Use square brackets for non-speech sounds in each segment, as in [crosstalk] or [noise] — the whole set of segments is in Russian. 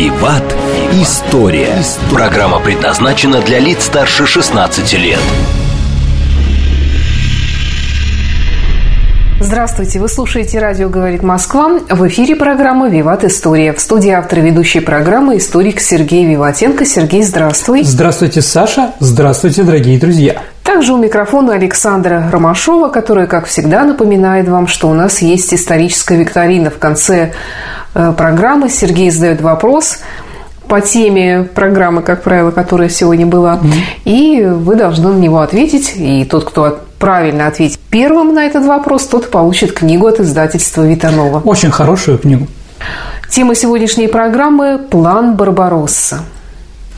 «Виват. История». Программа предназначена для лиц старше 16 лет. Здравствуйте, вы слушаете «Радио говорит Москва». В эфире программа «Виват История». В студии автор ведущей программы историк Сергей Виватенко. Сергей, здравствуй. Здравствуйте, Саша. Здравствуйте, дорогие друзья. Также у микрофона Александра Ромашова, которая, как всегда, напоминает вам, что у нас есть историческая викторина. В конце программы Сергей задает вопрос по теме программы, как правило, которая сегодня была, mm-hmm. и вы должны на него ответить. И тот, кто правильно ответит первым на этот вопрос, тот получит книгу от издательства Витанова. Очень хорошую книгу. Тема сегодняшней программы – «План Барбаросса».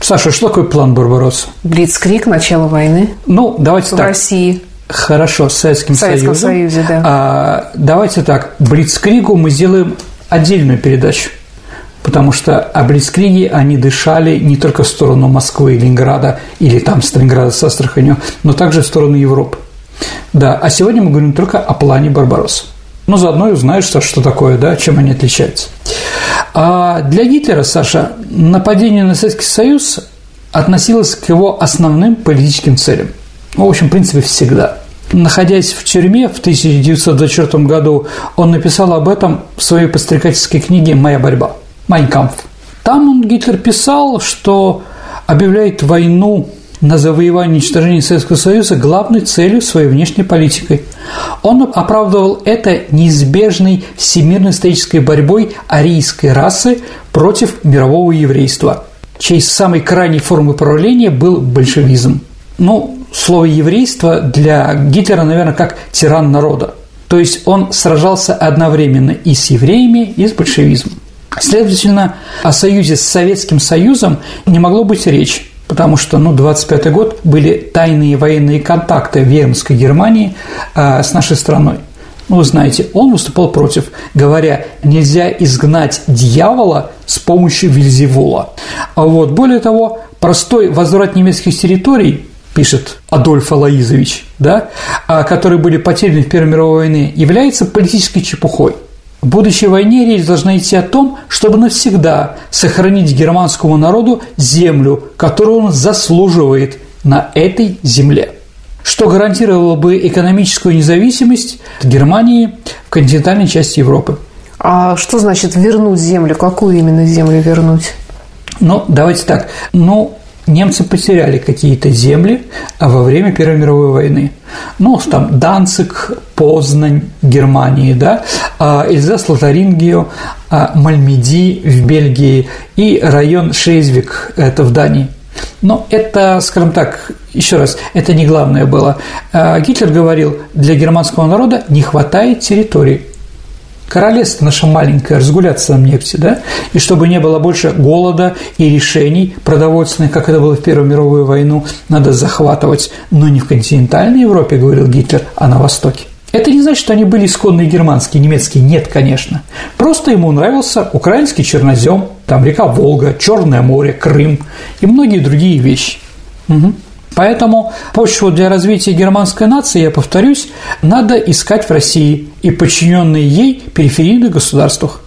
Саша, что такое план Барбаросса? Блицкрик, начало войны. Ну, давайте в так. России. Хорошо, с Советским, в Советском Союзом. Союзе, да. А, давайте так, Блицкригу мы сделаем отдельную передачу, потому что о Блицкриге они дышали не только в сторону Москвы и Ленинграда, или там Сталинграда с Астраханью, но также в сторону Европы. Да, а сегодня мы говорим только о плане Барбаросса. Ну, заодно и узнаешь, Саша, что такое, да, чем они отличаются. А для Гитлера, Саша, нападение на Советский Союз относилось к его основным политическим целям. Ну, в общем, в принципе, всегда. Находясь в тюрьме в 1924 году, он написал об этом в своей подстрекательской книге «Моя борьба» «Майнкампф». Там он, Гитлер, писал, что объявляет войну на завоевание и уничтожение Советского Союза главной целью своей внешней политикой. Он оправдывал это неизбежной всемирной исторической борьбой арийской расы против мирового еврейства, чьей самой крайней формой правления был большевизм. Ну, слово «еврейство» для Гитлера, наверное, как тиран народа. То есть он сражался одновременно и с евреями, и с большевизмом. Следовательно, о союзе с Советским Союзом не могло быть речи потому что, ну, 25 год были тайные военные контакты Вермской Германии э, с нашей страной. Ну, вы знаете, он выступал против, говоря, нельзя изгнать дьявола с помощью Вильзевула. А вот, более того, простой возврат немецких территорий пишет Адольф Алаизович, да, которые были потеряны в Первой мировой войне, является политической чепухой – в будущей войне речь должна идти о том, чтобы навсегда сохранить германскому народу землю, которую он заслуживает на этой земле что гарантировало бы экономическую независимость Германии в континентальной части Европы. А что значит вернуть землю? Какую именно землю вернуть? Ну, давайте так. Ну, немцы потеряли какие-то земли во время Первой мировой войны. Ну, там Данцик, Познань, Германии, да, а Эльзас, Лотарингию, а Мальмеди в Бельгии и район Шейзвик, это в Дании. Но это, скажем так, еще раз, это не главное было. А Гитлер говорил, для германского народа не хватает территории королевство наше маленькое, разгуляться нам негде, да, и чтобы не было больше голода и решений продовольственных, как это было в Первую мировую войну, надо захватывать, но не в континентальной Европе, говорил Гитлер, а на Востоке. Это не значит, что они были исконные германские, немецкие. Нет, конечно. Просто ему нравился украинский чернозем, там река Волга, Черное море, Крым и многие другие вещи. Угу. Поэтому почву для развития германской нации, я повторюсь, надо искать в России и подчиненные ей периферийных государствах.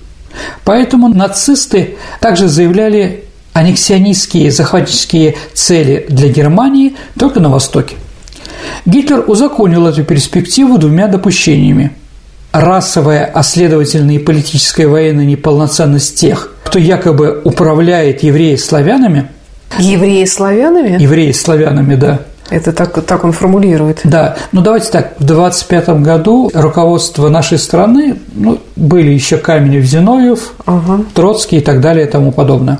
Поэтому нацисты также заявляли аннексионистские захватнические цели для Германии только на Востоке. Гитлер узаконил эту перспективу двумя допущениями. Расовая, а следовательно и политическая военная неполноценность тех, кто якобы управляет евреи славянами – Евреи славянами? Евреи славянами, да. Это так, так он формулирует. Да, ну давайте так, в 25 году руководство нашей страны, ну, были еще Каменев, Зиновьев, ага. Троцкий и так далее и тому подобное.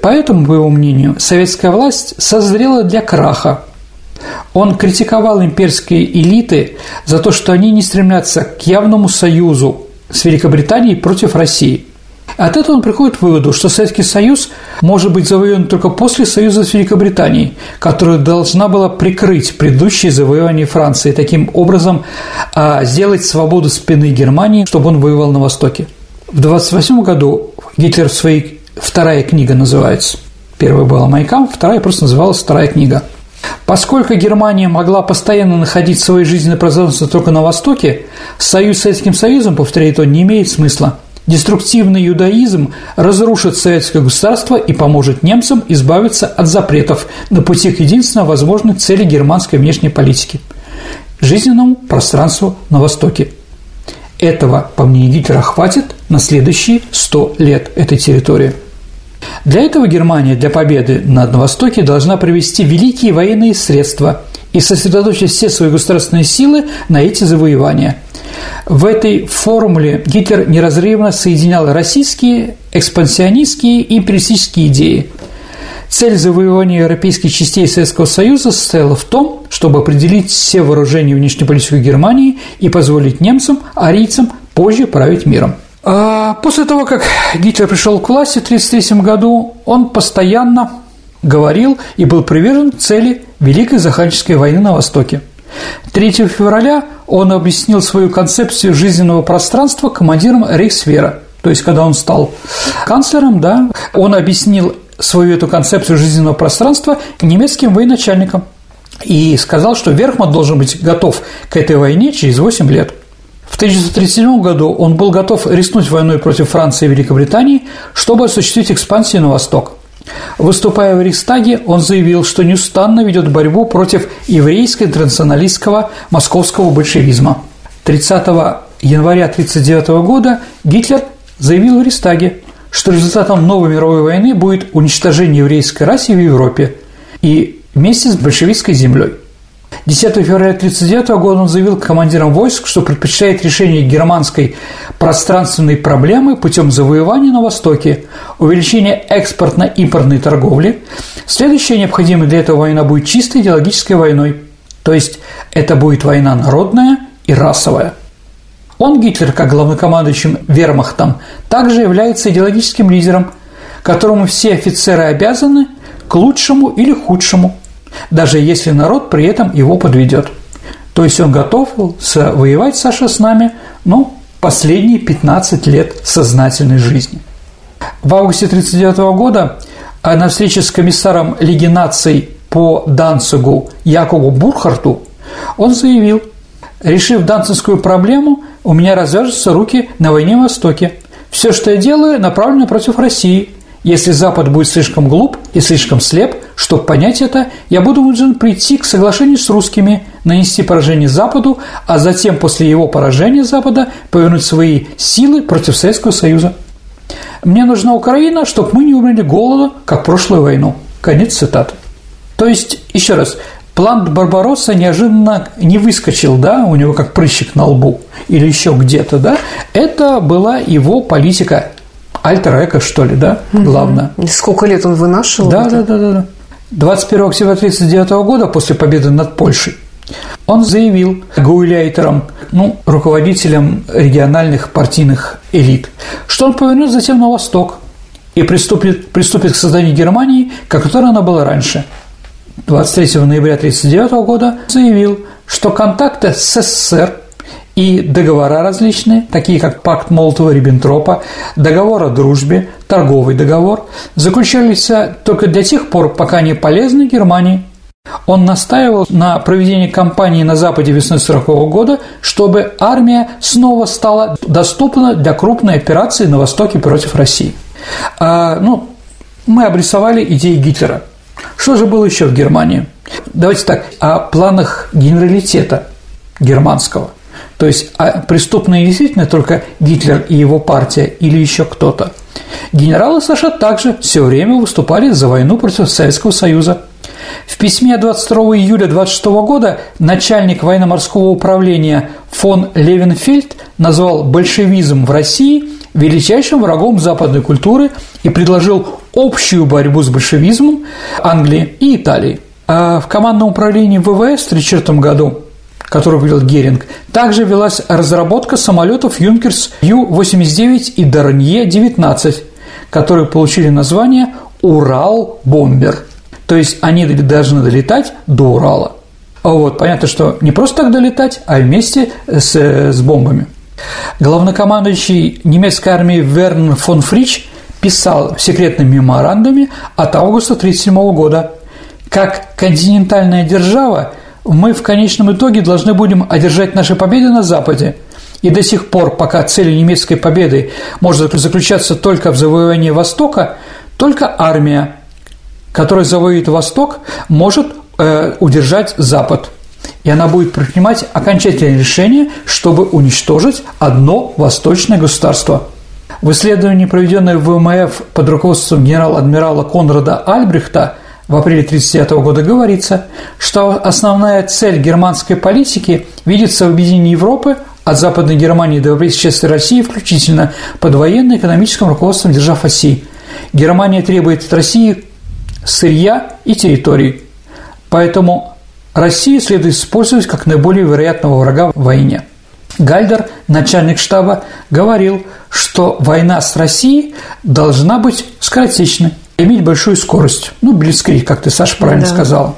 Поэтому, по его мнению, советская власть созрела для краха. Он критиковал имперские элиты за то, что они не стремятся к явному союзу с Великобританией против России. От этого он приходит к выводу, что Советский Союз может быть завоеван только после союза с Великобританией, которая должна была прикрыть предыдущие завоевания Франции, таким образом а, сделать свободу спины Германии, чтобы он воевал на Востоке. В 1928 году Гитлер в своей вторая книга называется. Первая была «Майкам», вторая просто называлась «Вторая книга». Поскольку Германия могла постоянно находить свои жизненное пространство только на Востоке, союз с Советским Союзом, повторяет он, не имеет смысла. Деструктивный иудаизм разрушит советское государство и поможет немцам избавиться от запретов на пути к единственно возможной цели германской внешней политики – жизненному пространству на Востоке. Этого, по мнению Гитлера, хватит на следующие 100 лет этой территории. Для этого Германия для победы на Востоке должна провести великие военные средства и сосредоточить все свои государственные силы на эти завоевания – в этой формуле Гитлер неразрывно соединял российские, экспансионистские и империалистические идеи. Цель завоевания европейских частей Советского Союза состояла в том, чтобы определить все вооружения внешней политики Германии и позволить немцам, арийцам позже править миром. А после того, как Гитлер пришел к власти в 1933 году, он постоянно говорил и был привержен цели Великой Заханческой войны на Востоке – 3 февраля он объяснил свою концепцию жизненного пространства командиром Рейхсвера. То есть, когда он стал канцлером, да, он объяснил свою эту концепцию жизненного пространства немецким военачальникам и сказал, что Верхман должен быть готов к этой войне через 8 лет. В 1937 году он был готов рискнуть войной против Франции и Великобритании, чтобы осуществить экспансию на восток – Выступая в Рейхстаге, он заявил, что неустанно ведет борьбу против еврейско-интернационалистского московского большевизма. 30 января 1939 года Гитлер заявил в Рейхстаге, что результатом новой мировой войны будет уничтожение еврейской расы в Европе и вместе с большевистской землей. 10 февраля 1939 года он заявил командирам войск, что предпочитает решение германской пространственной проблемы путем завоевания на Востоке, увеличения экспортно-импортной торговли. Следующая необходимая для этого война будет чистой идеологической войной, то есть это будет война народная и расовая. Он, Гитлер, как главнокомандующим вермахтом, также является идеологическим лидером, которому все офицеры обязаны к лучшему или худшему – даже если народ при этом его подведет. То есть он готов воевать, Саша, с нами, ну, последние 15 лет сознательной жизни. В августе 1939 года а на встрече с комиссаром Лиги наций по Данцигу Якову Бурхарту он заявил, решив данцинскую проблему, у меня развяжутся руки на войне Востоке. Все, что я делаю, направлено против России – если Запад будет слишком глуп и слишком слеп, чтобы понять это, я буду вынужден прийти к соглашению с русскими, нанести поражение Западу, а затем после его поражения Запада повернуть свои силы против Советского Союза. Мне нужна Украина, чтобы мы не умерли голода, как прошлую войну. Конец цитаты. То есть, еще раз, план Барбаросса неожиданно не выскочил, да, у него как прыщик на лбу или еще где-то, да, это была его политика альтер-эко, что ли, да, главное. Сколько лет он вынашивал? Да, да, да, да, да. 21 октября 1939 года, после победы над Польшей, он заявил гауляйтерам, ну, руководителям региональных партийных элит, что он повернет затем на восток и приступит, приступит к созданию Германии, как которой она была раньше. 23 ноября 1939 года заявил, что контакты с СССР и договора различные, такие как пакт Молотова-Риббентропа, договор о дружбе, торговый договор, заключались только до тех пор, пока не полезны Германии. Он настаивал на проведении кампании на Западе весной 1940 года, чтобы армия снова стала доступна для крупной операции на Востоке против России. А, ну, мы обрисовали идеи Гитлера. Что же было еще в Германии? Давайте так, о планах генералитета германского – то есть а преступные действительно только Гитлер и его партия или еще кто-то. Генералы США также все время выступали за войну против Советского Союза. В письме 22 июля 26 года начальник военно-морского управления фон Левенфельд назвал большевизм в России величайшим врагом западной культуры и предложил общую борьбу с большевизмом Англии и Италии. А в командном управлении ВВС в 1934 году которую ввел Геринг, также велась разработка самолетов «Юнкерс Ю-89» и «Дарнье-19», которые получили название «Урал-бомбер». То есть они должны долетать до Урала. А вот, понятно, что не просто так долетать, а вместе с, с бомбами. Главнокомандующий немецкой армии Верн фон Фрич писал в секретном меморандуме от августа 1937 года «Как континентальная держава мы в конечном итоге должны будем одержать наши победы на Западе, и до сих пор, пока целью немецкой победы может заключаться только в завоевании Востока, только армия, которая завоюет Восток, может э, удержать Запад. И она будет принимать окончательное решение, чтобы уничтожить одно восточное государство. В исследовании, проведенном в ВМФ под руководством генерал-адмирала Конрада Альбрехта в апреле 1939 года говорится, что основная цель германской политики видится в объединении Европы от Западной Германии до Европейской России включительно под военно-экономическим руководством держав оси. Германия требует от России сырья и территорий. Поэтому Россию следует использовать как наиболее вероятного врага в войне. Гальдер, начальник штаба, говорил, что война с Россией должна быть скоротечной, иметь большую скорость. Ну, блицкрик, как ты, Саша, правильно да. сказала.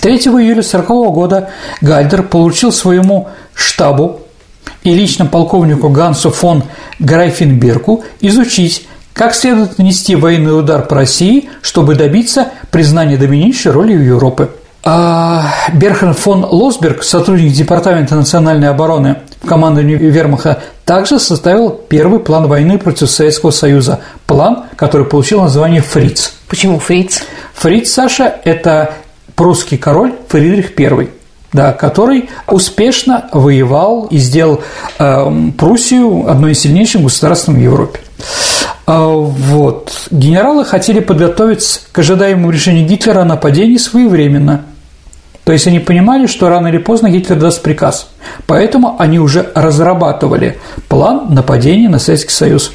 3 июля 1940 года Гальдер получил своему штабу и лично полковнику Гансу фон Грайфенберку изучить, как следует нанести военный удар по России, чтобы добиться признания доминирующей роли в Европе. А Берхан фон Лосберг, сотрудник Департамента национальной обороны в командовании Вермаха, также составил первый план войны против Советского Союза. План, который получил название «Фриц». Почему «Фриц»? Фриц, Саша, это прусский король Фридрих I да, который успешно воевал и сделал э, Пруссию одной из сильнейших государств в Европе. Э, вот. Генералы хотели подготовиться к ожидаемому решению Гитлера о нападении своевременно. То есть они понимали, что рано или поздно Гитлер даст приказ. Поэтому они уже разрабатывали план нападения на Советский Союз.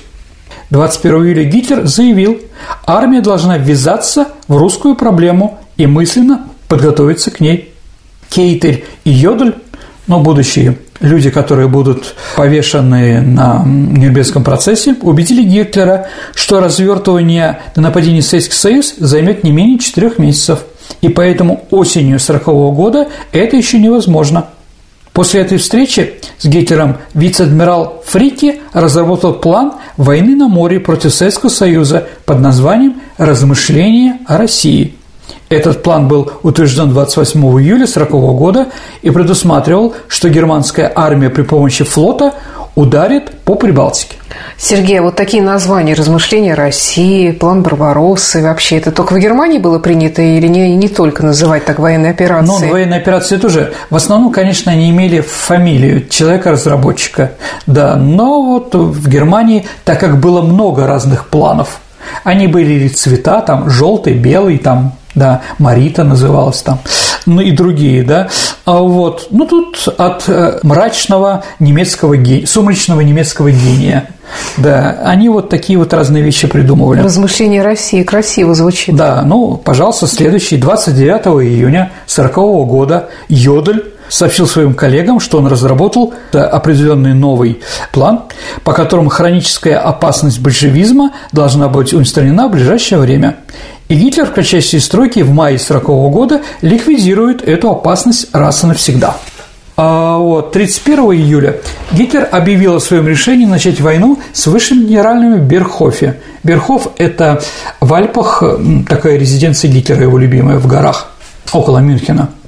21 июля Гитлер заявил, армия должна ввязаться в русскую проблему и мысленно подготовиться к ней – Кейтель и Йодль, но будущие люди, которые будут повешены на Нюрнбергском процессе, убедили Гитлера, что развертывание на нападение на Советский Союз займет не менее четырех месяцев, и поэтому осенью 1940 года это еще невозможно. После этой встречи с Гитлером вице-адмирал Фрики разработал план войны на море против Советского Союза под названием «Размышления о России», этот план был утвержден 28 июля 1940 года и предусматривал, что германская армия при помощи флота ударит по Прибалтике. Сергей, а вот такие названия «Размышления России», «План Барбароссы» вообще это только в Германии было принято или не, не только называть так военные операции? Ну, военные операции тоже. В основном, конечно, они имели фамилию человека-разработчика, да, но вот в Германии, так как было много разных планов, они были цвета, там, желтый, белый, там, да, Марита называлась там, ну и другие, да, а вот, ну тут от э, мрачного немецкого гения, сумрачного немецкого гения, да, они вот такие вот разные вещи придумывали. Размышления России красиво звучит. Да, ну, пожалуйста, следующий, 29 июня 40 года Йодль сообщил своим коллегам, что он разработал определенный новый план, по которому хроническая опасность большевизма должна быть устранена в ближайшее время. И Гитлер в кратчайшие строки в мае 1940 года ликвидирует эту опасность раз и навсегда. А вот 31 июля Гитлер объявил о своем решении начать войну с высшими генеральными Берхофе. Берхоф – это в Альпах такая резиденция Гитлера, его любимая, в горах, около Мюнхена –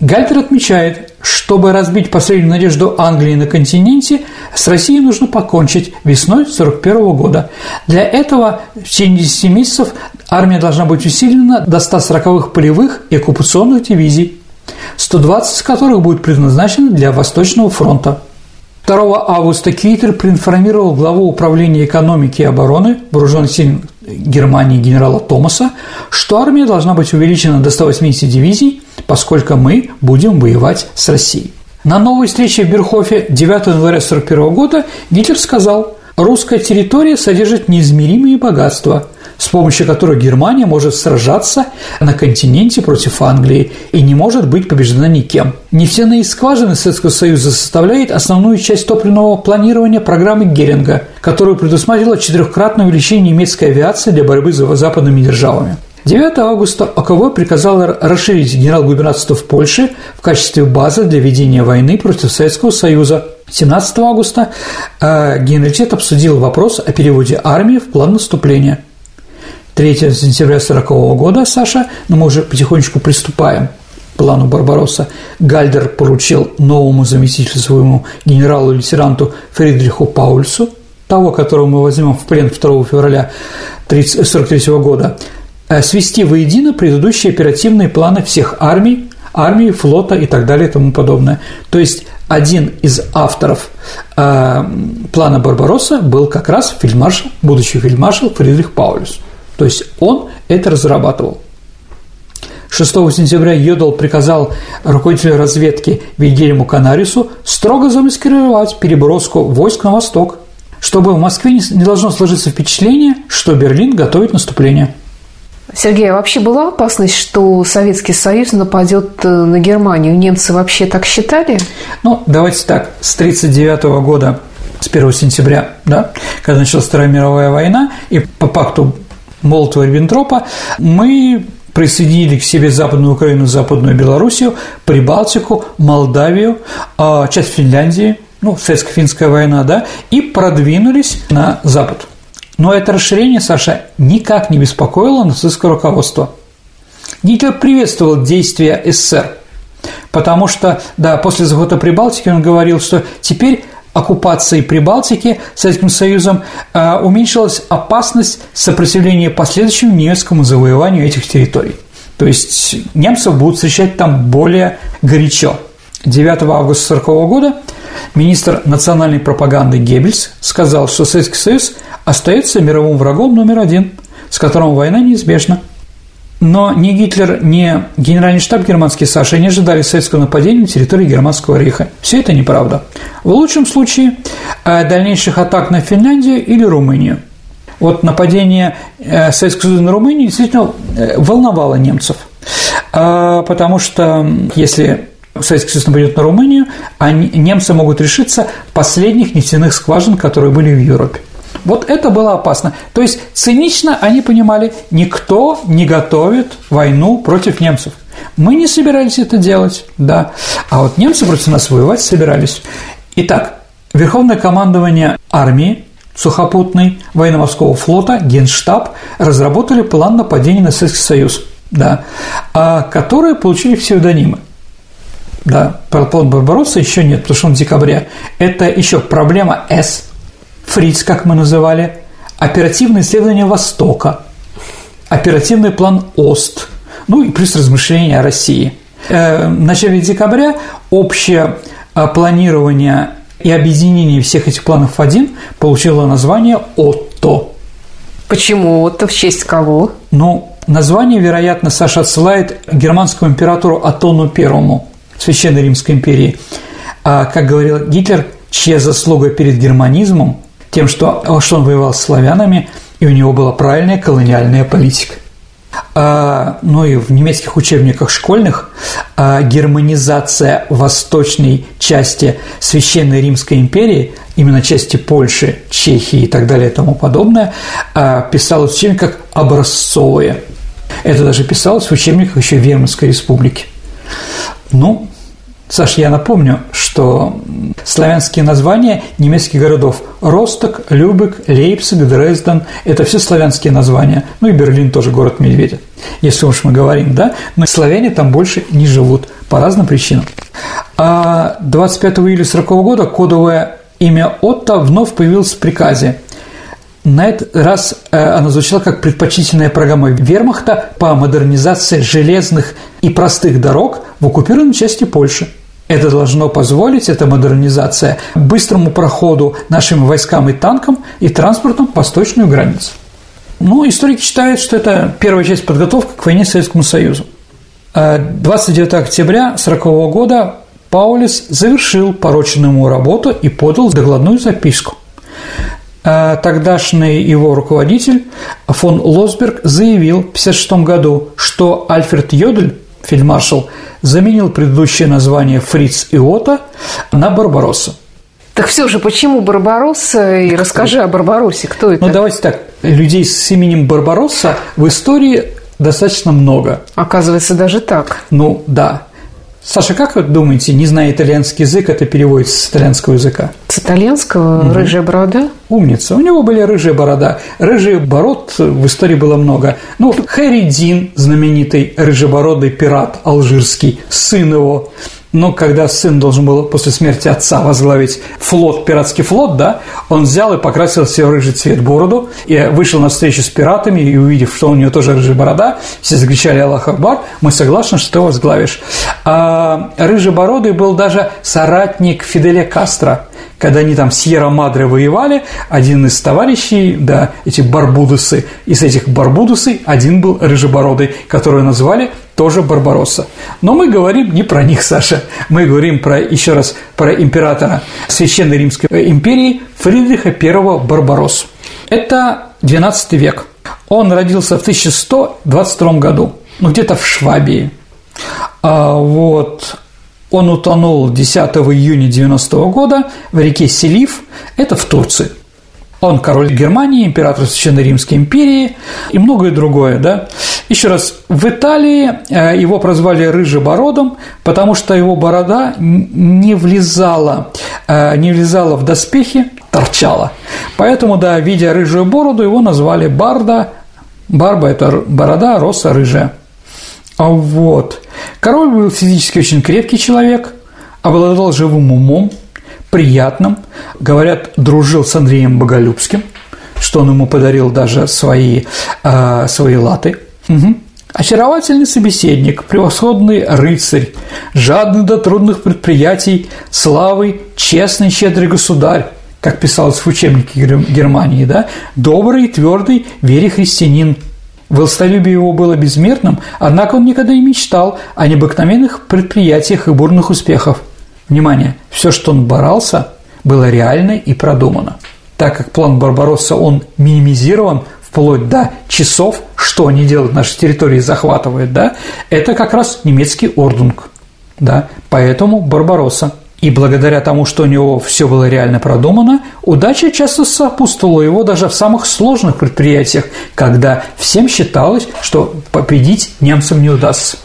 Гальтер отмечает, чтобы разбить последнюю надежду Англии на континенте, с Россией нужно покончить весной 1941 года. Для этого в течение 10 месяцев армия должна быть усилена до 140-х полевых и оккупационных дивизий, 120 из которых будут предназначены для Восточного фронта. 2 августа Кейтер проинформировал главу управления экономики и обороны вооруженных сил Германии генерала Томаса, что армия должна быть увеличена до 180 дивизий, поскольку мы будем воевать с Россией. На новой встрече в Берхофе 9 января 1941 года Гитлер сказал, «Русская территория содержит неизмеримые богатства. С помощью которой Германия может сражаться на континенте против Англии и не может быть побеждена никем. Нефтяные скважины Советского Союза составляют основную часть топливного планирования программы Геринга, которая предусматривала четырехкратное увеличение немецкой авиации для борьбы с западными державами. 9 августа ОКВ приказало расширить генерал-губернаторство в Польше в качестве базы для ведения войны против Советского Союза. 17 августа э, Генералитет обсудил вопрос о переводе армии в план наступления. 3 сентября 1940 года, Саша, но мы уже потихонечку приступаем к плану Барбаросса, Гальдер поручил новому заместителю своему генералу-лейтенанту Фридриху Паульсу, того, которого мы возьмем в плен 2 февраля 1943 года, Э, свести воедино предыдущие оперативные планы всех армий, армии, флота и так далее и тому подобное. То есть один из авторов э, плана Барбаросса был как раз фельдмаршал, будущий фельдмаршал Фридрих Паулюс. То есть он это разрабатывал. 6 сентября Йодал приказал руководителю разведки Вильгельму Канарису строго замаскировать переброску войск на восток, чтобы в Москве не должно сложиться впечатление, что Берлин готовит наступление – Сергей, а вообще была опасность, что Советский Союз нападет э, на Германию? Немцы вообще так считали? Ну, давайте так. С 1939 года, с 1 сентября, да, когда началась Вторая мировая война, и по пакту Молотова-Риббентропа мы присоединили к себе Западную Украину, Западную Белоруссию, Прибалтику, Молдавию, а, часть Финляндии, ну, советско-финская война, да, и продвинулись на запад – но это расширение, Саша, никак не беспокоило нацистское руководство. Гитлер приветствовал действия СССР, потому что, да, после захвата Прибалтики он говорил, что теперь оккупацией Прибалтики Советским Союзом э, уменьшилась опасность сопротивления последующему немецкому завоеванию этих территорий. То есть немцев будут встречать там более горячо. 9 августа 1940 года министр национальной пропаганды Геббельс сказал, что Советский Союз остается мировым врагом номер один, с которым война неизбежна. Но ни Гитлер, ни генеральный штаб германский Саша не ожидали советского нападения на территории Германского рейха. Все это неправда. В лучшем случае э, дальнейших атак на Финляндию или Румынию. Вот нападение э, Советского Союза на Румынию действительно э, волновало немцев. Потому что если Советский Союз нападет на Румынию, они, немцы могут решиться последних нефтяных скважин, которые были в Европе. Вот это было опасно. То есть цинично они понимали, никто не готовит войну против немцев. Мы не собирались это делать, да. А вот немцы против нас воевать собирались. Итак, Верховное командование армии сухопутной военно-морского флота, Генштаб разработали план нападения на Советский Союз, да, а, которые получили псевдонимы. Да, план Барбаросса еще нет, потому что он в декабре. Это еще проблема С, Фриц, как мы называли, оперативное исследование Востока, оперативный план ОСТ, ну и плюс размышления о России. Э, в начале декабря общее э, планирование и объединение всех этих планов в один получило название ОТО. Почему ОТО? В честь кого? Ну, название, вероятно, Саша отсылает германскому императору Атону Первому Священной Римской империи. А, как говорил Гитлер, чья заслуга перед германизмом тем, что, что он воевал с славянами, и у него была правильная колониальная политика. А, ну и в немецких учебниках школьных а, германизация восточной части Священной Римской империи, именно части Польши, Чехии и так далее и тому подобное, а, писалось в учебниках образцовое. Это даже писалось в учебниках еще Верманской республики. Ну, Саш, я напомню, что славянские названия немецких городов – Росток, Любек, Лейпциг, Дрезден – это все славянские названия. Ну и Берлин тоже город медведя, если уж мы говорим, да? Но славяне там больше не живут по разным причинам. А 25 июля 1940 года кодовое имя Отто вновь появилось в приказе. На этот раз э, оно звучало как предпочтительная программа вермахта по модернизации железных и простых дорог в оккупированной части Польши – это должно позволить, эта модернизация, быстрому проходу нашим войскам и танкам и транспортом восточную границу. Ну, историки считают, что это первая часть подготовки к войне с Советскому Союзу. 29 октября 1940 года Паулис завершил порученную ему работу и подал докладную записку. а, тогдашний его руководитель фон Лосберг заявил в 1956 году, что Альфред Йодель, фельдмаршал, заменил предыдущее название Фриц Иота на Барбаросса. Так все же, почему Барбаросса? И расскажи о Барбароссе. Кто это? Ну, давайте так. Людей с именем Барбаросса в истории достаточно много. Оказывается, даже так. Ну, да. Саша, как вы думаете, не зная итальянский язык, это переводится с итальянского языка? С итальянского угу. рыжая борода? Умница. У него были рыжие борода. Рыжий бород в истории было много. Ну, Хэри Дин, знаменитый рыжебородый пират алжирский, сын его, но когда сын должен был после смерти отца возглавить флот, пиратский флот, да, он взял и покрасил себе рыжий цвет бороду, и вышел на встречу с пиратами, и увидев, что у него тоже рыжая борода, все закричали «Аллах Акбар», мы согласны, что ты возглавишь. А рыжебородый был даже соратник Фиделя Кастро, когда они там Сьерра Мадре воевали, один из товарищей, да, эти барбудусы, из этих барбудусей один был рыжебородый, которого назвали тоже Барбаросса. Но мы говорим не про них, [laughs] Саша. Мы говорим про, еще раз, про императора Священной Римской империи Фридриха I Барбаросу. Это XII век. Он родился в 1122 году, ну, где-то в Швабии. А вот он утонул 10 июня 90 года в реке Селив, это в Турции. Он король Германии, император Священной Римской империи и многое другое, да. Еще раз, в Италии э, его прозвали Рыжебородом, потому что его борода не влезала, э, не влезала в доспехи, торчала. Поэтому, да, видя рыжую бороду, его назвали Барда. Барба – это борода, роса рыжая. А вот. Король был физически очень крепкий человек, обладал живым умом, приятным. Говорят, дружил с Андреем Боголюбским, что он ему подарил даже свои, э, свои латы. Угу. Очаровательный собеседник, превосходный рыцарь, жадный до трудных предприятий, славый, честный, щедрый государь, как писалось в учебнике Германии, да, добрый, твердый, вере христианин – Властолюбие его было безмерным, однако он никогда не мечтал о необыкновенных предприятиях и бурных успехах. Внимание, все, что он боролся, было реально и продумано. Так как план Барбаросса, он минимизирован вплоть до часов, что они делают, наши территории захватывают, да, это как раз немецкий ордунг, да, поэтому Барбаросса – и благодаря тому, что у него все было реально продумано, удача часто сопутствовала его даже в самых сложных предприятиях, когда всем считалось, что победить немцам не удастся.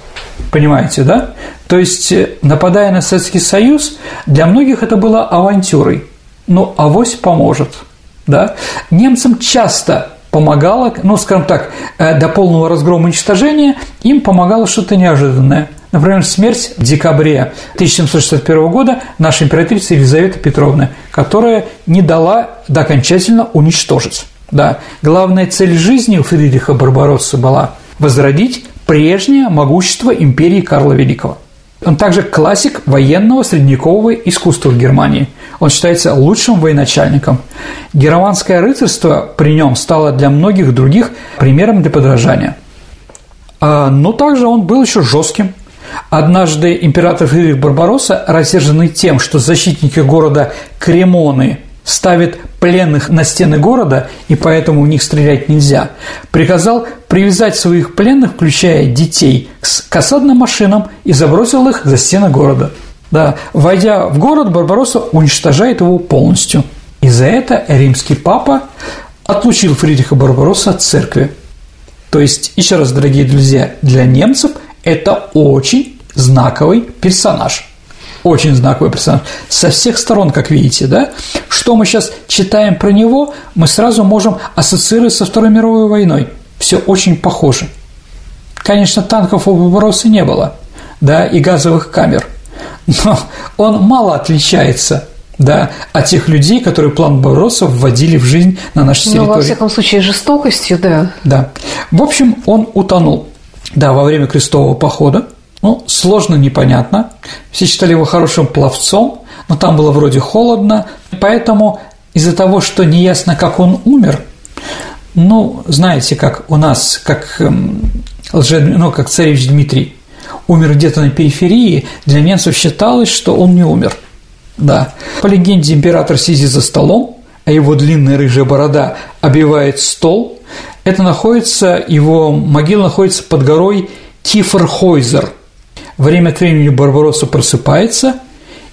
Понимаете, да? То есть, э, нападая на Советский Союз, для многих это было авантюрой. Но авось поможет. Да? Немцам часто помогало, ну, скажем так, э, до полного разгрома уничтожения, им помогало что-то неожиданное – Например, смерть в декабре 1761 года нашей императрицы Елизаветы Петровны, которая не дала до окончательно уничтожить. Да. Главная цель жизни у Фридриха Барбаросса была возродить прежнее могущество империи Карла Великого. Он также классик военного средневекового искусства в Германии. Он считается лучшим военачальником. Германское рыцарство при нем стало для многих других примером для подражания. А, но также он был еще жестким, Однажды император Фридрих Барбаросса, рассерженный тем, что защитники города Кремоны ставят пленных на стены города, и поэтому в них стрелять нельзя, приказал привязать своих пленных, включая детей, к осадным машинам и забросил их за стены города. Да, войдя в город, Барбаросса уничтожает его полностью. И за это римский папа отлучил Фридриха Барбаросса от церкви. То есть, еще раз, дорогие друзья, для немцев – это очень знаковый персонаж. Очень знаковый персонаж. Со всех сторон, как видите, да? Что мы сейчас читаем про него, мы сразу можем ассоциировать со Второй мировой войной. Все очень похоже. Конечно, танков у Барбароссы не было, да, и газовых камер. Но он мало отличается да, от тех людей, которые план Барбаросса вводили в жизнь на нашей территории. Ну, во всяком случае, жестокостью, да. Да. В общем, он утонул. Да, во время крестового похода. Ну, сложно, непонятно. Все считали его хорошим пловцом, но там было вроде холодно. Поэтому из-за того, что неясно, как он умер, ну, знаете, как у нас, как, эм, лже, ну, как царевич Дмитрий умер где-то на периферии, для немцев считалось, что он не умер. Да. По легенде, император сидит за столом, а его длинная рыжая борода обивает стол. Это находится, его могила находится под горой Тиферхойзер. Время от времени Барбаросса просыпается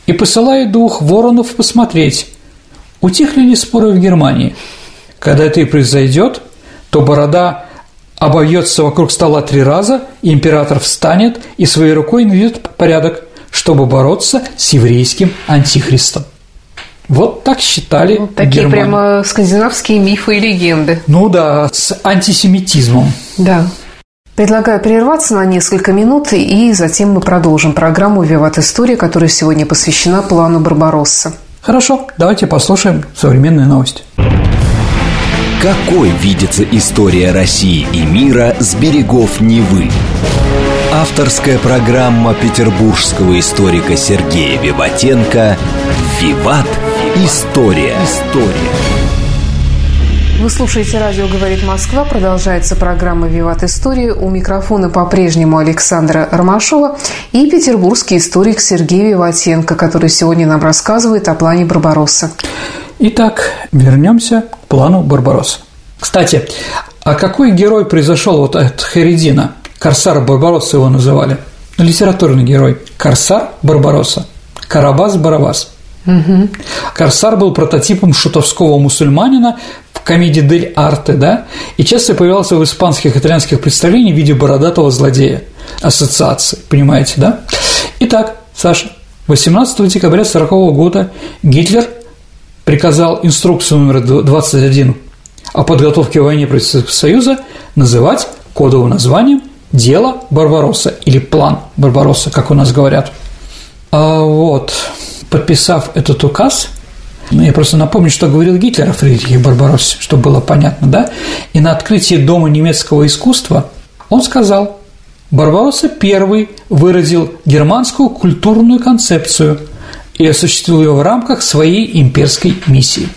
и посылает двух воронов посмотреть, утихли ли споры в Германии. Когда это и произойдет, то борода обовьется вокруг стола три раза, и император встанет и своей рукой наведет порядок, чтобы бороться с еврейским антихристом. Вот так считали вот Такие Германии. прямо скандинавские мифы и легенды. Ну да, с антисемитизмом. Да. Предлагаю прерваться на несколько минут, и затем мы продолжим программу «Виват История», которая сегодня посвящена плану Барбаросса. Хорошо, давайте послушаем современные новости. Какой видится история России и мира с берегов Невы? Авторская программа петербургского историка Сергея Виватенко «Виват. История». История. Вы слушаете «Радио говорит Москва». Продолжается программа «Виват История». У микрофона по-прежнему Александра Ромашова и петербургский историк Сергей Виватенко, который сегодня нам рассказывает о плане Барбаросса. Итак, вернемся к плану Барбаросса. Кстати, а какой герой произошел вот от Херидина? Корсар Барбаросса его называли. Литературный герой. Корсар Барбаросса. Карабас-Барабас. Угу. Корсар был прототипом шутовского мусульманина в комедии «Дель Арте», да, и часто появлялся в испанских и итальянских представлениях в виде бородатого злодея. Ассоциации, понимаете, да? Итак, Саша, 18 декабря 1940 года Гитлер приказал инструкцию номер 21 о подготовке к войне против Союза называть кодовым названием «Дело Барбаросса» или «План Барбаросса», как у нас говорят. А вот, подписав этот указ, ну, я просто напомню, что говорил Гитлер о Фридрихе Барбароссе, чтобы было понятно, да? И на открытии Дома немецкого искусства он сказал, Барбаросса первый выразил германскую культурную концепцию – и осуществил ее в рамках своей имперской миссии.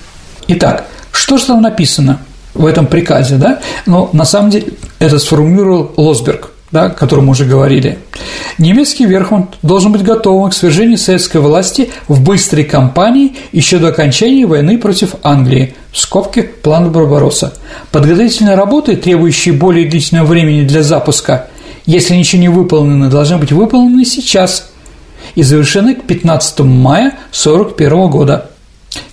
Итак, что же там написано в этом приказе, да? Но на самом деле это сформулировал Лосберг, да, о котором мы уже говорили. Немецкий Верхмунд должен быть готовым к свержению советской власти в быстрой кампании еще до окончания войны против Англии, в скобке план Барбаросса. Подготовительные работы, требующие более длительного времени для запуска, если ничего не выполнено, должны быть выполнены сейчас – и завершены к 15 мая 1941 года.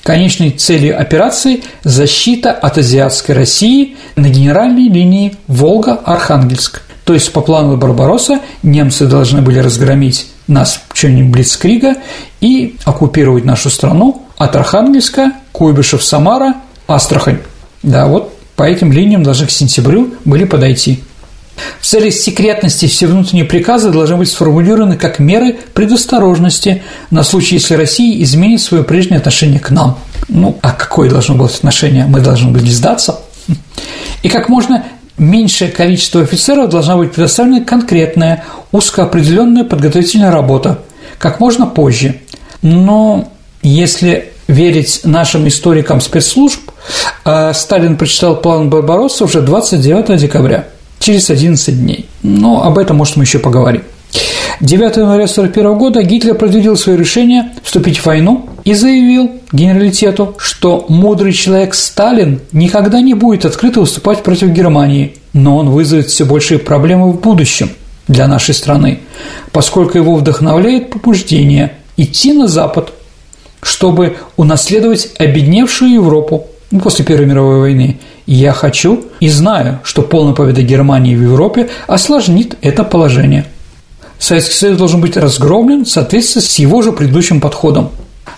Конечной целью операции – защита от азиатской России на генеральной линии Волга-Архангельск. То есть по плану Барбаросса немцы должны были разгромить нас в чёрне Блицкрига и оккупировать нашу страну от Архангельска, Куйбышев, Самара, Астрахань. Да, вот по этим линиям даже к сентябрю были подойти. В целях секретности все внутренние приказы должны быть сформулированы как меры предосторожности на случай, если Россия изменит свое прежнее отношение к нам. Ну, а какое должно быть отношение? Мы должны были сдаться. И как можно меньшее количество офицеров должна быть предоставлена конкретная, узкоопределенная подготовительная работа, как можно позже. Но если верить нашим историкам спецслужб, э, Сталин прочитал план Барбаросса уже 29 декабря – через 11 дней. Но об этом, может, мы еще поговорим. 9 января 1941 года Гитлер продвигал свое решение вступить в войну и заявил генералитету, что мудрый человек Сталин никогда не будет открыто выступать против Германии, но он вызовет все большие проблемы в будущем для нашей страны, поскольку его вдохновляет побуждение идти на Запад, чтобы унаследовать обедневшую Европу после Первой мировой войны я хочу и знаю, что полная победа Германии в Европе осложнит это положение. Советский Союз должен быть разгромлен в соответствии с его же предыдущим подходом.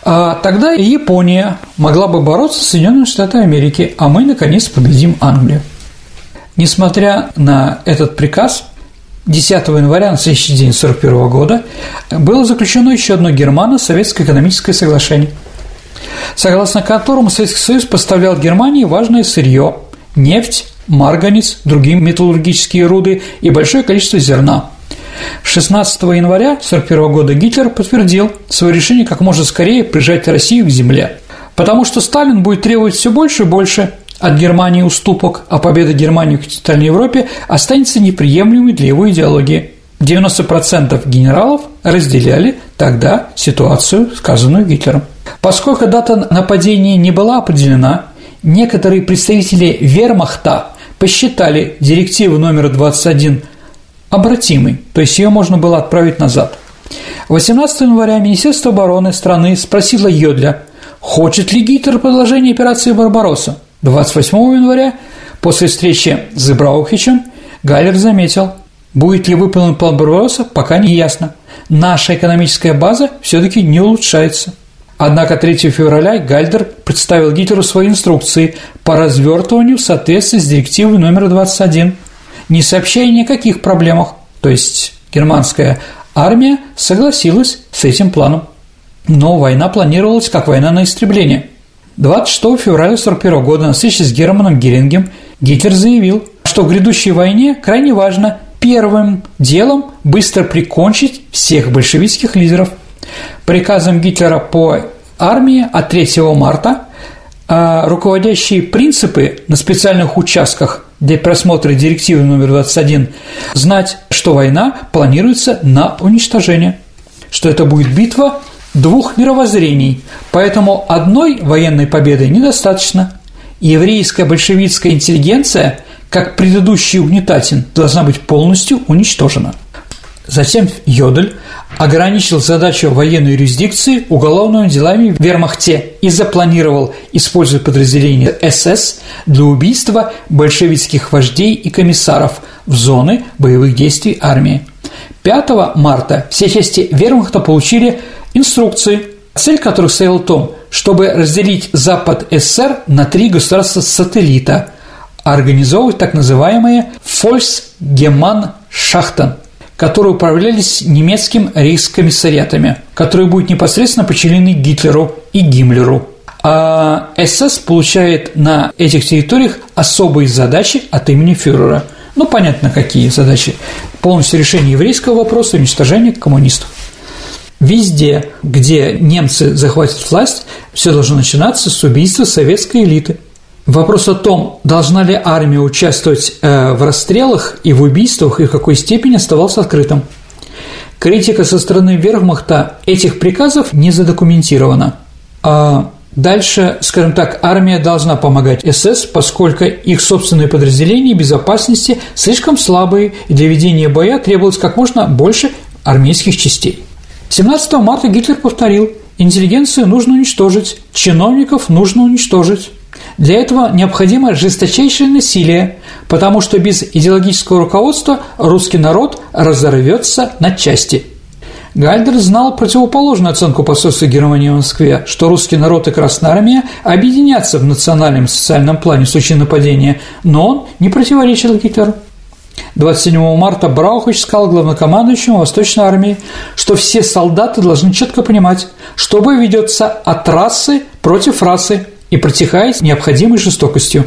А тогда Япония могла бы бороться с Соединенными Штатами Америки, а мы, наконец, победим Англию. Несмотря на этот приказ, 10 января на следующий день 1941 года было заключено еще одно германо-советское экономическое соглашение – согласно которому Советский Союз поставлял Германии важное сырье – нефть, марганец, другие металлургические руды и большое количество зерна. 16 января 1941 года Гитлер подтвердил свое решение как можно скорее прижать Россию к земле, потому что Сталин будет требовать все больше и больше от Германии уступок, а победа Германии в континентальной Европе останется неприемлемой для его идеологии. 90% генералов разделяли тогда ситуацию, сказанную Гитлером. Поскольку дата нападения не была определена, некоторые представители вермахта посчитали директиву номер 21 обратимой, то есть ее можно было отправить назад. 18 января Министерство обороны страны спросило Йодля, хочет ли Гитлер продолжение операции «Барбаросса». 28 января, после встречи с Браухичем, Гайлер заметил, будет ли выполнен план Барбаросса, пока не ясно. Наша экономическая база все-таки не улучшается. Однако 3 февраля Гальдер представил Гитлеру свои инструкции по развертыванию в соответствии с директивой номер 21, не сообщая никаких проблемах, то есть германская армия согласилась с этим планом. Но война планировалась как война на истребление. 26 февраля 1941 года на встрече с Германом Герингем Гитлер заявил, что в грядущей войне крайне важно первым делом быстро прикончить всех большевистских лидеров – Приказом Гитлера по армии от 3 марта руководящие принципы на специальных участках для просмотра директивы номер 21 знать, что война планируется на уничтожение, что это будет битва двух мировоззрений, поэтому одной военной победы недостаточно. Еврейская большевистская интеллигенция, как предыдущий угнетатель, должна быть полностью уничтожена. Затем Йодель ограничил задачу военной юрисдикции уголовными делами в Вермахте и запланировал использовать подразделения СС для убийства большевистских вождей и комиссаров в зоны боевых действий армии. 5 марта все части Вермахта получили инструкции, цель которых состояла в том, чтобы разделить Запад СССР на три государства-сателлита, организовывать так называемые «Фольксгеман-Шахтен» – которые управлялись немецким рейхскомиссариатами, которые будут непосредственно подчинены Гитлеру и Гиммлеру. А СС получает на этих территориях особые задачи от имени фюрера. Ну, понятно, какие задачи. Полностью решение еврейского вопроса, уничтожение коммунистов. Везде, где немцы захватят власть, все должно начинаться с убийства советской элиты – Вопрос о том, должна ли армия участвовать э, в расстрелах и в убийствах и в какой степени оставался открытым. Критика со стороны верхмахта этих приказов не задокументирована. А дальше, скажем так, армия должна помогать СС, поскольку их собственные подразделения безопасности слишком слабые, и для ведения боя требовалось как можно больше армейских частей. 17 марта Гитлер повторил, интеллигенцию нужно уничтожить, чиновников нужно уничтожить. Для этого необходимо жесточайшее насилие, потому что без идеологического руководства русский народ разорвется на части. Гальдер знал противоположную оценку посольства Германии в Москве, что русский народ и Красная Армия объединятся в национальном и социальном плане в случае нападения, но он не противоречил Гитлеру. 27 марта Браухич сказал главнокомандующему Восточной армии, что все солдаты должны четко понимать, что бой ведется от расы против расы, и протекает необходимой жестокостью.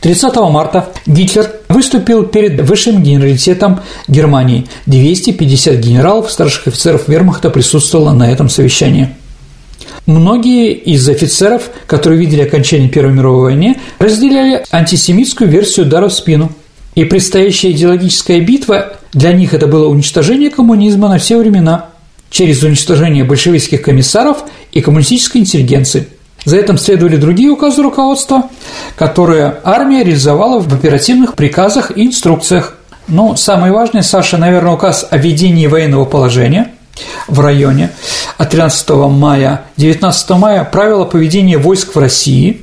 30 марта Гитлер выступил перед высшим генералитетом Германии. 250 генералов, старших офицеров вермахта присутствовало на этом совещании. Многие из офицеров, которые видели окончание Первой мировой войны, разделяли антисемитскую версию удара в спину. И предстоящая идеологическая битва для них это было уничтожение коммунизма на все времена через уничтожение большевистских комиссаров и коммунистической интеллигенции – за этим следовали другие указы руководства, которые армия реализовала в оперативных приказах и инструкциях. Ну, самый важный, Саша, наверное, указ о введении военного положения в районе от 13 мая 19 мая правила поведения войск в России,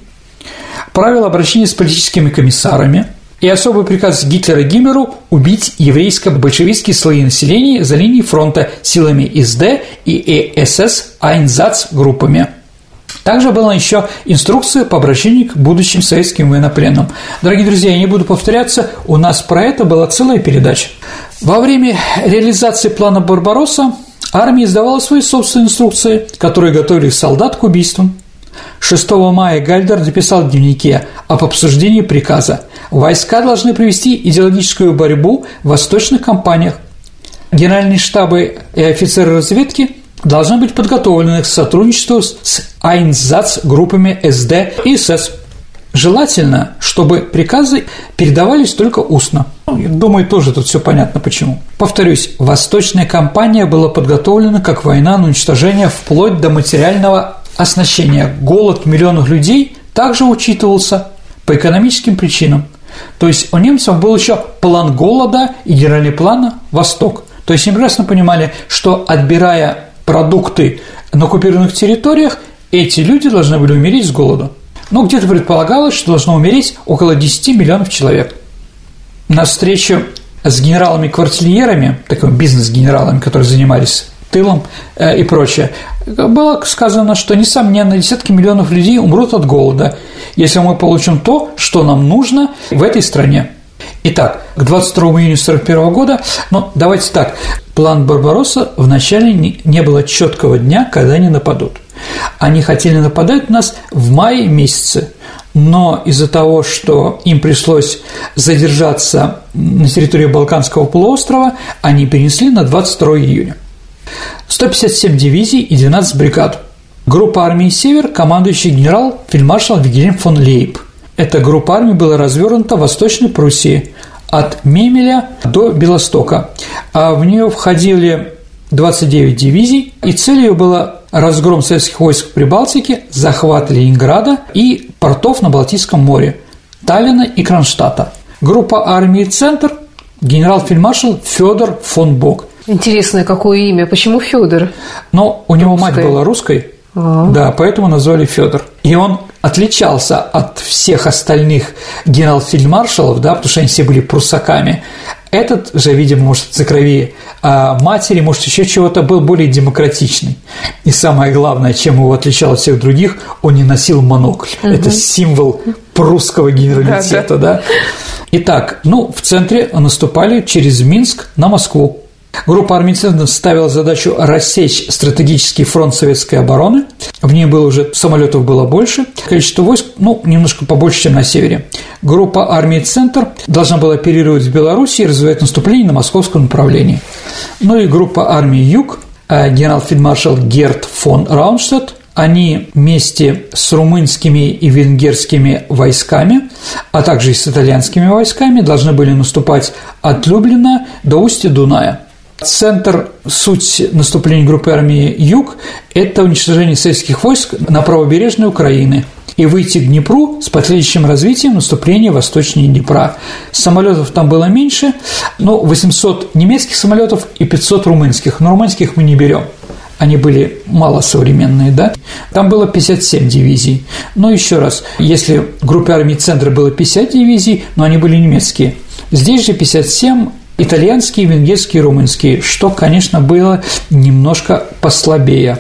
правила обращения с политическими комиссарами и особый приказ Гитлера Гиммеру убить еврейско-большевистские слои населения за линией фронта силами СД и СС Айнзац группами – также была еще инструкция по обращению к будущим советским военнопленным. Дорогие друзья, я не буду повторяться, у нас про это была целая передача. Во время реализации плана Барбаросса армия издавала свои собственные инструкции, которые готовили солдат к убийствам. 6 мая Гальдер написал в дневнике об обсуждении приказа. Войска должны провести идеологическую борьбу в восточных кампаниях. Генеральные штабы и офицеры разведки должны быть подготовлены к сотрудничеству с Айнзац группами СД и СС. Желательно, чтобы приказы передавались только устно. Ну, думаю, тоже тут все понятно почему. Повторюсь, восточная кампания была подготовлена как война на уничтожение вплоть до материального оснащения. Голод миллионов людей также учитывался по экономическим причинам. То есть у немцев был еще план голода и генеральный план «Восток». То есть они прекрасно понимали, что отбирая продукты на оккупированных территориях, эти люди должны были умереть с голоду. Ну, где-то предполагалось, что должно умереть около 10 миллионов человек. На встречу с генералами-квартирьерами, такими бизнес-генералами, которые занимались тылом э, и прочее, было сказано, что, несомненно, десятки миллионов людей умрут от голода, если мы получим то, что нам нужно в этой стране. Итак, к 22 июня 1941 года, ну, давайте так, план Барбаросса вначале не было четкого дня, когда они нападут. Они хотели нападать на нас в мае месяце, но из-за того, что им пришлось задержаться на территории Балканского полуострова, они перенесли на 22 июня. 157 дивизий и 12 бригад. Группа армии «Север», командующий генерал фельдмаршал Вильгельм фон Лейб. Эта группа армий была развернута в Восточной Пруссии от Мемеля до Белостока, а в нее входили 29 дивизий, и целью было разгром советских войск в Прибалтике, захват Ленинграда и портов на Балтийском море, Таллина и Кронштадта. Группа армии «Центр» генерал-фельдмаршал Федор фон Бок. Интересное какое имя. Почему Федор? Но у него мать была русской, а. да, поэтому назвали Федор. И он отличался от всех остальных генерал-фельдмаршалов, да, потому что они все были прусаками. Этот же, видимо, может, за крови а матери, может, еще чего-то был более демократичный. И самое главное, чем его отличал от всех других, он не носил монокль. Угу. Это символ прусского генералитета, да, да. Итак, ну, в центре наступали через Минск на Москву. Группа армий Центр ставила задачу рассечь стратегический фронт советской обороны. В ней было уже самолетов было больше, количество войск, ну, немножко побольше, чем на севере. Группа армии Центр должна была оперировать в Беларуси и развивать наступление на московском направлении. Ну и группа армии Юг, э, генерал-фельдмаршал Герт фон Раунштадт, они вместе с румынскими и венгерскими войсками, а также и с итальянскими войсками должны были наступать от Люблина до устья Дуная. Центр, суть наступления группы армии «Юг» – это уничтожение советских войск на правобережной Украины и выйти к Днепру с последующим развитием наступления восточнее Днепра. Самолетов там было меньше, но 800 немецких самолетов и 500 румынских, но румынских мы не берем они были мало современные, да, там было 57 дивизий. Но еще раз, если в группе армии «Центр» было 50 дивизий, но они были немецкие, здесь же 57 итальянские, венгерские, румынские, что, конечно, было немножко послабее,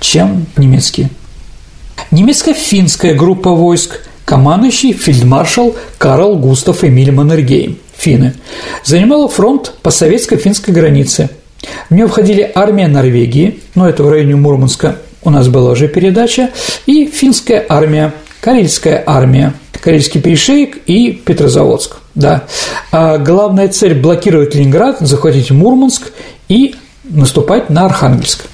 чем немецкие. Немецко-финская группа войск, командующий фельдмаршал Карл Густав Эмиль Маннергейм, финны, занимала фронт по советско-финской границе. В нее входили армия Норвегии, но это в районе Мурманска у нас была уже передача, и финская армия, Карельская армия, Карельский перешеек и Петрозаводск. Да. А главная цель – блокировать Ленинград, захватить Мурманск и наступать на Архангельск.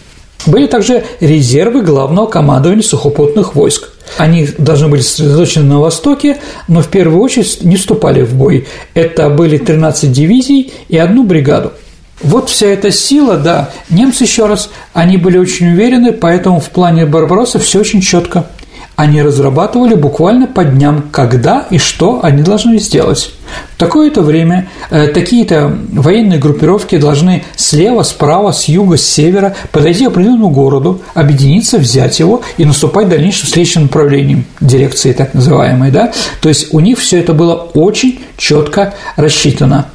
Были также резервы главного командования сухопутных войск. Они должны были сосредоточены на востоке, но в первую очередь не вступали в бой. Это были 13 дивизий и одну бригаду. Вот вся эта сила, да, немцы еще раз, они были очень уверены, поэтому в плане Барбаросса все очень четко они разрабатывали буквально по дням, когда и что они должны сделать. В такое-то время э, такие-то военные группировки должны слева, справа, с юга, с севера подойти к определенному городу, объединиться, взять его и наступать дальнейшим встречным направлением дирекции так называемой. Да? То есть у них все это было очень четко рассчитано.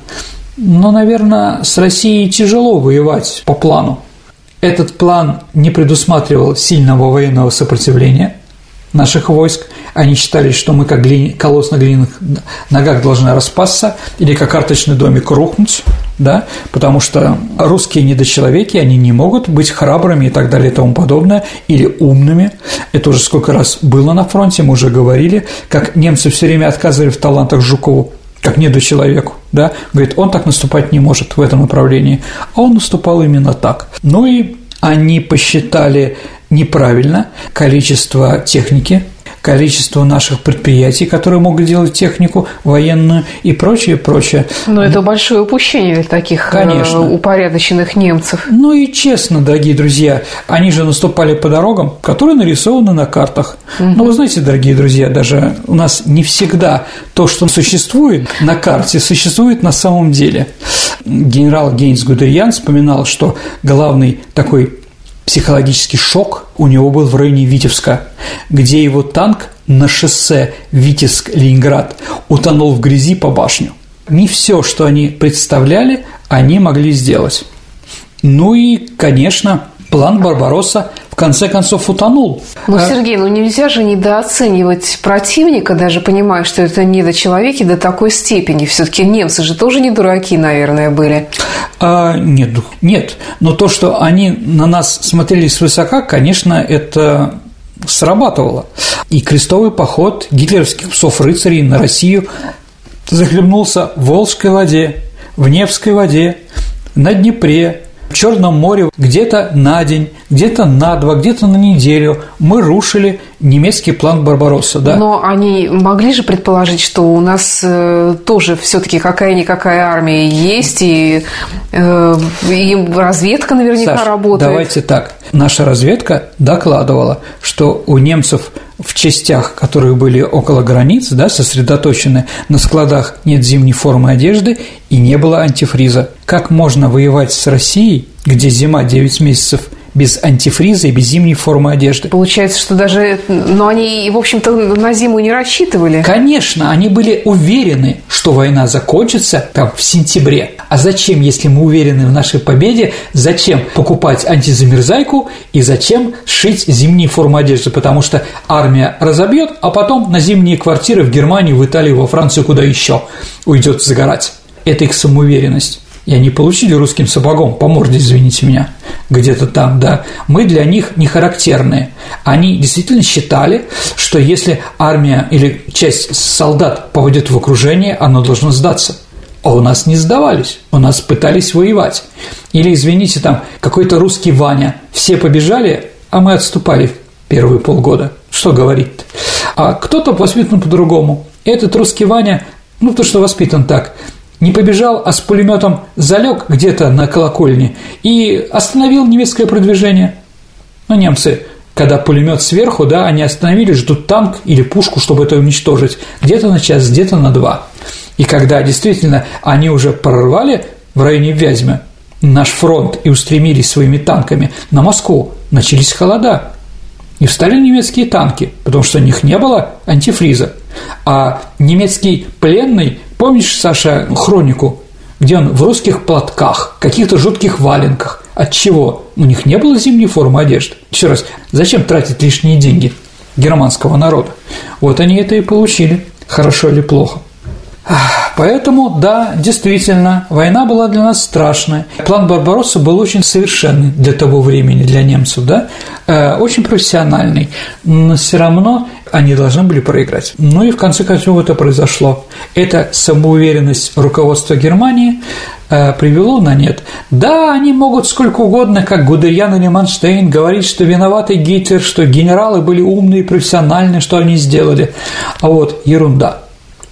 Но, наверное, с Россией тяжело воевать по плану. Этот план не предусматривал сильного военного сопротивления – наших войск. Они считали, что мы как глини, колосс на глиняных ногах должны распасться или как карточный домик рухнуть, да, потому что русские недочеловеки, они не могут быть храбрыми и так далее и тому подобное, или умными. Это уже сколько раз было на фронте, мы уже говорили, как немцы все время отказывали в талантах Жукову, как недочеловеку, да, говорит, он так наступать не может в этом направлении, а он наступал именно так. Ну и они посчитали неправильно количество техники. количество наших предприятий, которые могут делать технику военную и прочее, прочее. Но это большое упущение для таких э, Конечно. упорядоченных немцев. Ну и честно, дорогие друзья, они же наступали по дорогам, которые нарисованы на картах. Угу. Но вы знаете, дорогие друзья, даже у нас не всегда то, что существует на карте, существует на самом деле. Генерал Гейнс Гудериан вспоминал, что главный такой психологический шок у него был в районе Витебска, где его танк на шоссе Витебск-Ленинград утонул в грязи по башню. Не все, что они представляли, они могли сделать. Ну и, конечно, план Барбаросса конце концов утонул. Ну, Сергей, ну нельзя же недооценивать противника, даже понимая, что это не до человеки до такой степени. Все-таки немцы же тоже не дураки, наверное, были. А, нет, нет. Но то, что они на нас смотрели свысока, конечно, это срабатывало. И крестовый поход гитлеровских псов-рыцарей на Россию захлебнулся в Волжской воде, в Невской воде, на Днепре, в Черном море где-то на день, где-то на два, где-то на неделю мы рушили немецкий план Барбаросса, да. Но они могли же предположить, что у нас э, тоже все-таки какая-никакая армия есть, и, э, и разведка наверняка Саш, работает. Давайте так. Наша разведка докладывала, что у немцев в частях, которые были около границ, да, сосредоточены на складах нет зимней формы одежды и не было антифриза. Как можно воевать с Россией, где зима 9 месяцев без антифриза и без зимней формы одежды. Получается, что даже, ну, они, в общем-то, на зиму не рассчитывали. Конечно, они были уверены, что война закончится там в сентябре. А зачем, если мы уверены в нашей победе, зачем покупать антизамерзайку и зачем шить зимние формы одежды? Потому что армия разобьет, а потом на зимние квартиры в Германии, в Италии, во Франции, куда еще уйдет загорать. Это их самоуверенность и они получили русским сапогом по морде, извините меня, где-то там, да, мы для них не характерные. Они действительно считали, что если армия или часть солдат попадет в окружение, оно должно сдаться. А у нас не сдавались, у нас пытались воевать. Или, извините, там какой-то русский Ваня, все побежали, а мы отступали первые полгода. Что говорить? -то? А кто-то воспитан по-другому. Этот русский Ваня, ну, то, что воспитан так, не побежал, а с пулеметом залег где-то на колокольне и остановил немецкое продвижение. Но немцы, когда пулемет сверху, да, они остановили, ждут танк или пушку, чтобы это уничтожить, где-то на час, где-то на два. И когда действительно они уже прорвали в районе Вязьмы наш фронт и устремились своими танками на Москву, начались холода. И встали немецкие танки, потому что у них не было антифриза. А немецкий пленный Помнишь, Саша, хронику, где он в русских платках, каких-то жутких валенках? От чего? У них не было зимней формы одежды. Еще раз, зачем тратить лишние деньги германского народа? Вот они это и получили. Хорошо или плохо? Поэтому, да, действительно, война была для нас страшная. План Барбаросса был очень совершенный для того времени, для немцев, да, э, очень профессиональный, но все равно они должны были проиграть. Ну и в конце концов это произошло. Это самоуверенность руководства Германии э, привело на нет. Да, они могут сколько угодно, как Гудериан или Манштейн, говорить, что виноватый Гитлер, что генералы были умные, профессиональные, что они сделали. А вот ерунда.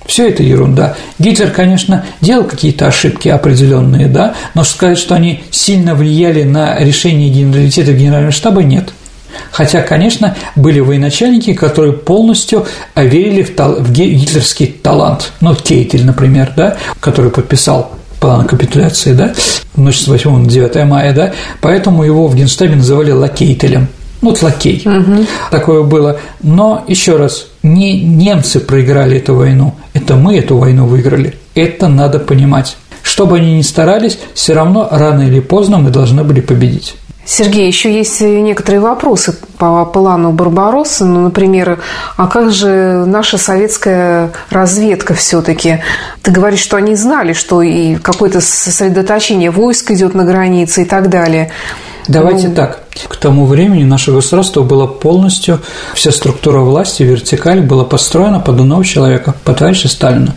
Все это ерунда. Гитлер, конечно, делал какие-то ошибки определенные, да, но сказать, что они сильно влияли на решение генералитета генерального штаба, нет – Хотя, конечно, были военачальники, которые полностью верили в, тал- в гитлерский талант. Ну, Кейтель, например, да, который подписал план капитуляции, да, ночь с 8 на 9 мая, да, поэтому его в Генштабе называли лакейтелем. Ну, вот лакей. Угу. Такое было. Но, еще раз, не немцы проиграли эту войну, это мы эту войну выиграли. Это надо понимать. Что бы они ни старались, все равно рано или поздно мы должны были победить. Сергей, еще есть некоторые вопросы по плану Барбаросса. Ну, например, а как же наша советская разведка все-таки? Ты говоришь, что они знали, что и какое-то сосредоточение войск идет на границе и так далее. Давайте ну... так. К тому времени наше государство было полностью, вся структура власти, вертикаль была построена под одного человека, по товарища Сталина.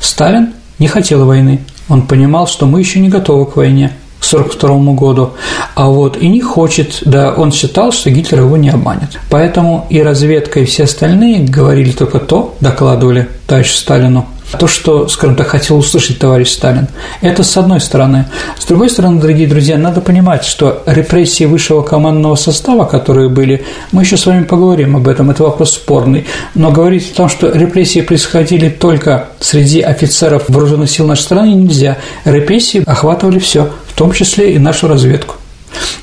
Сталин не хотел войны. Он понимал, что мы еще не готовы к войне к 1942 году, а вот и не хочет, да, он считал, что Гитлер его не обманет. Поэтому и разведка, и все остальные говорили только то, докладывали товарищу Сталину, то, что, скажем так, хотел услышать товарищ Сталин. Это с одной стороны. С другой стороны, дорогие друзья, надо понимать, что репрессии высшего командного состава, которые были, мы еще с вами поговорим об этом, это вопрос спорный, но говорить о том, что репрессии происходили только среди офицеров вооруженных сил нашей страны, нельзя. Репрессии охватывали все, в том числе и нашу разведку.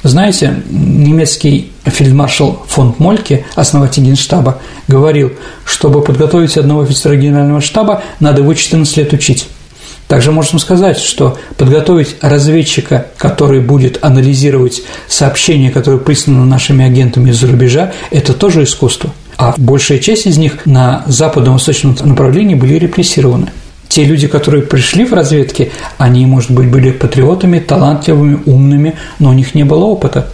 Знаете, немецкий фельдмаршал фон Мольке, основатель Генштаба, говорил, чтобы подготовить одного офицера генерального штаба, надо его 14 лет учить. Также можем сказать, что подготовить разведчика, который будет анализировать сообщения, которые присланы нашими агентами из-за рубежа, это тоже искусство. А большая часть из них на западно-восточном направлении были репрессированы – те люди, которые пришли в разведке, они, может быть, были патриотами, талантливыми, умными, но у них не было опыта.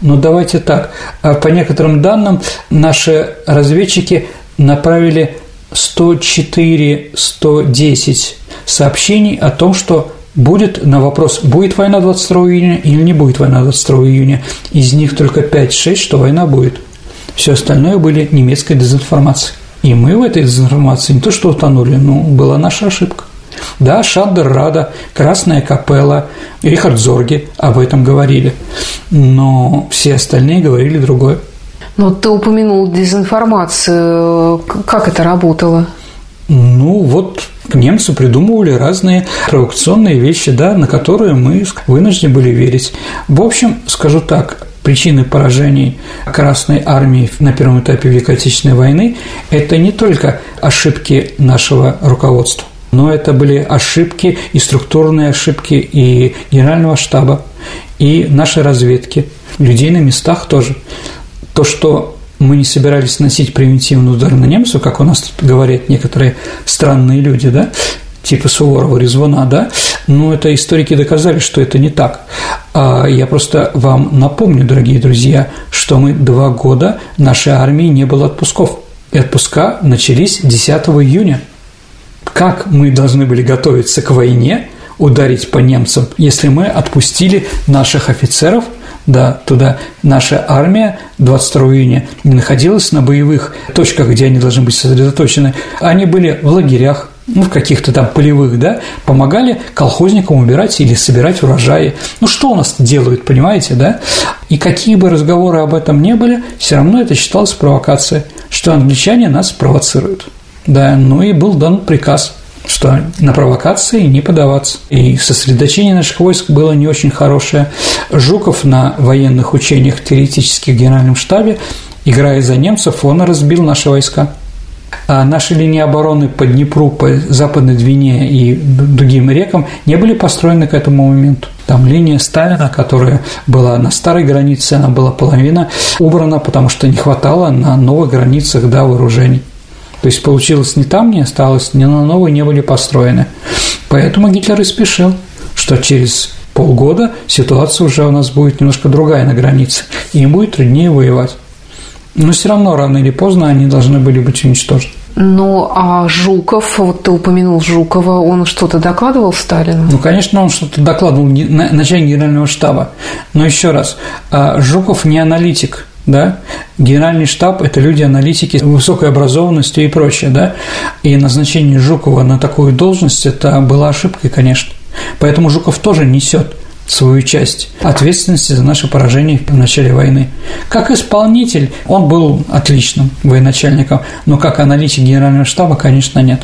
Но давайте так. А по некоторым данным, наши разведчики направили 104-110 сообщений о том, что будет на вопрос, будет война 22 июня или не будет война 22 июня. Из них только 5-6, что война будет. Все остальное были немецкой дезинформацией. И мы в этой дезинформации не то что утонули, но была наша ошибка. Да, Шандер Рада, Красная Капелла, Рихард Зорги об этом говорили, но все остальные говорили другое. Но ты упомянул дезинформацию. Как это работало? Ну, вот немцы придумывали разные провокационные вещи, да, на которые мы вынуждены были верить. В общем, скажу так, причины поражений Красной Армии на первом этапе Великой Отечественной войны – это не только ошибки нашего руководства, но это были ошибки и структурные ошибки и Генерального штаба, и нашей разведки, людей на местах тоже. То, что мы не собирались носить превентивный удар на немцев, как у нас тут говорят некоторые странные люди, да, типа Суворова, Резвана, да, но это историки доказали, что это не так. А я просто вам напомню, дорогие друзья, что мы два года нашей армии не было отпусков. И отпуска начались 10 июня. Как мы должны были готовиться к войне, ударить по немцам, если мы отпустили наших офицеров да, туда наша армия 22 июня не находилась на боевых точках, где они должны быть сосредоточены. Они были в лагерях, ну, в каких-то там полевых, да, помогали колхозникам убирать или собирать урожаи. Ну, что у нас делают, понимаете, да? И какие бы разговоры об этом не были, все равно это считалось провокацией, что англичане нас провоцируют. Да, ну и был дан приказ что на провокации не подаваться. И сосредоточение наших войск было не очень хорошее. Жуков на военных учениях теоретических в Генеральном штабе, играя за немцев, он разбил наши войска. А наши линии обороны по Днепру, по Западной Двине и другим рекам не были построены к этому моменту. Там линия Сталина, которая была на старой границе, она была половина убрана, потому что не хватало на новых границах да, вооружений. То есть получилось не там не осталось, ни на новой не были построены. Поэтому Гитлер и спешил, что через полгода ситуация уже у нас будет немножко другая на границе, и им будет труднее воевать. Но все равно рано или поздно они должны были быть уничтожены. Ну, а Жуков, вот ты упомянул Жукова, он что-то докладывал Сталину? Ну, конечно, он что-то докладывал начальник генерального штаба. Но еще раз, а Жуков не аналитик, да, генеральный штаб – это люди-аналитики с высокой образованностью и прочее, да, и назначение Жукова на такую должность – это была ошибкой, конечно. Поэтому Жуков тоже несет свою часть ответственности за наше поражение в начале войны. Как исполнитель он был отличным военачальником, но как аналитик генерального штаба, конечно, нет.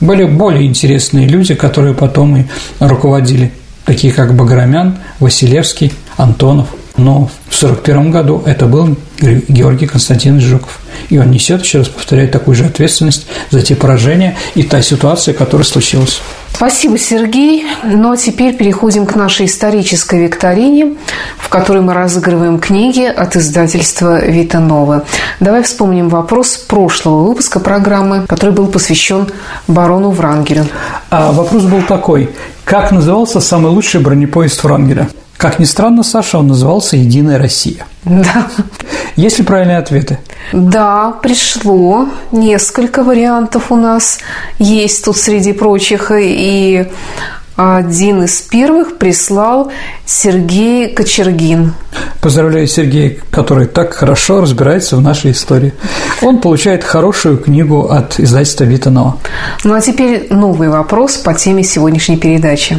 Были более интересные люди, которые потом и руководили, такие как Баграмян, Василевский, Антонов. Но в 1941 году это был Георгий Константинович Жуков. И он несет, еще раз повторяю, такую же ответственность за те поражения и та ситуация, которая случилась. Спасибо, Сергей. Ну а теперь переходим к нашей исторической викторине, в которой мы разыгрываем книги от издательства «Вита Нова». Давай вспомним вопрос прошлого выпуска программы, который был посвящен барону Врангелю. А вопрос был такой. Как назывался самый лучший бронепоезд Врангеля? Как ни странно, Саша, он назывался «Единая Россия». Да. Есть ли правильные ответы? Да, пришло. Несколько вариантов у нас есть тут среди прочих. И один из первых прислал Сергей Кочергин. Поздравляю Сергея, который так хорошо разбирается в нашей истории. Он получает хорошую книгу от издательства Витанова. Ну а теперь новый вопрос по теме сегодняшней передачи.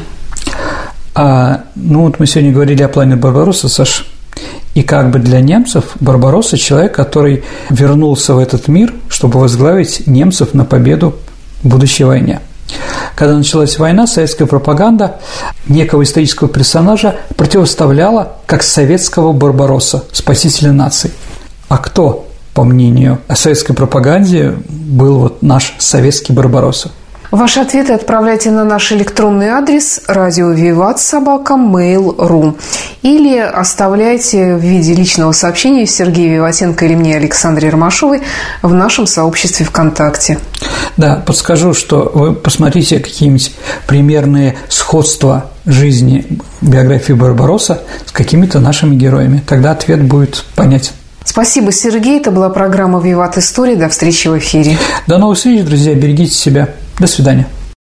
А, ну вот мы сегодня говорили о плане Барбаросса, Саш. И как бы для немцев Барбаросса – человек, который вернулся в этот мир, чтобы возглавить немцев на победу в будущей войне. Когда началась война, советская пропаганда некого исторического персонажа противоставляла как советского Барбаросса, спасителя наций. А кто, по мнению советской пропаганде, был вот наш советский Барбаросса? Ваши ответы отправляйте на наш электронный адрес радио Виват собака mail.ru или оставляйте в виде личного сообщения Сергею Виватенко или мне Александре Ромашовой в нашем сообществе ВКонтакте. Да, подскажу, что вы посмотрите какие-нибудь примерные сходства жизни биографии Барбароса с какими-то нашими героями. Тогда ответ будет понятен. Спасибо, Сергей. Это была программа «Виват История». До встречи в эфире. До новых встреч, друзья. Берегите себя. До свидания.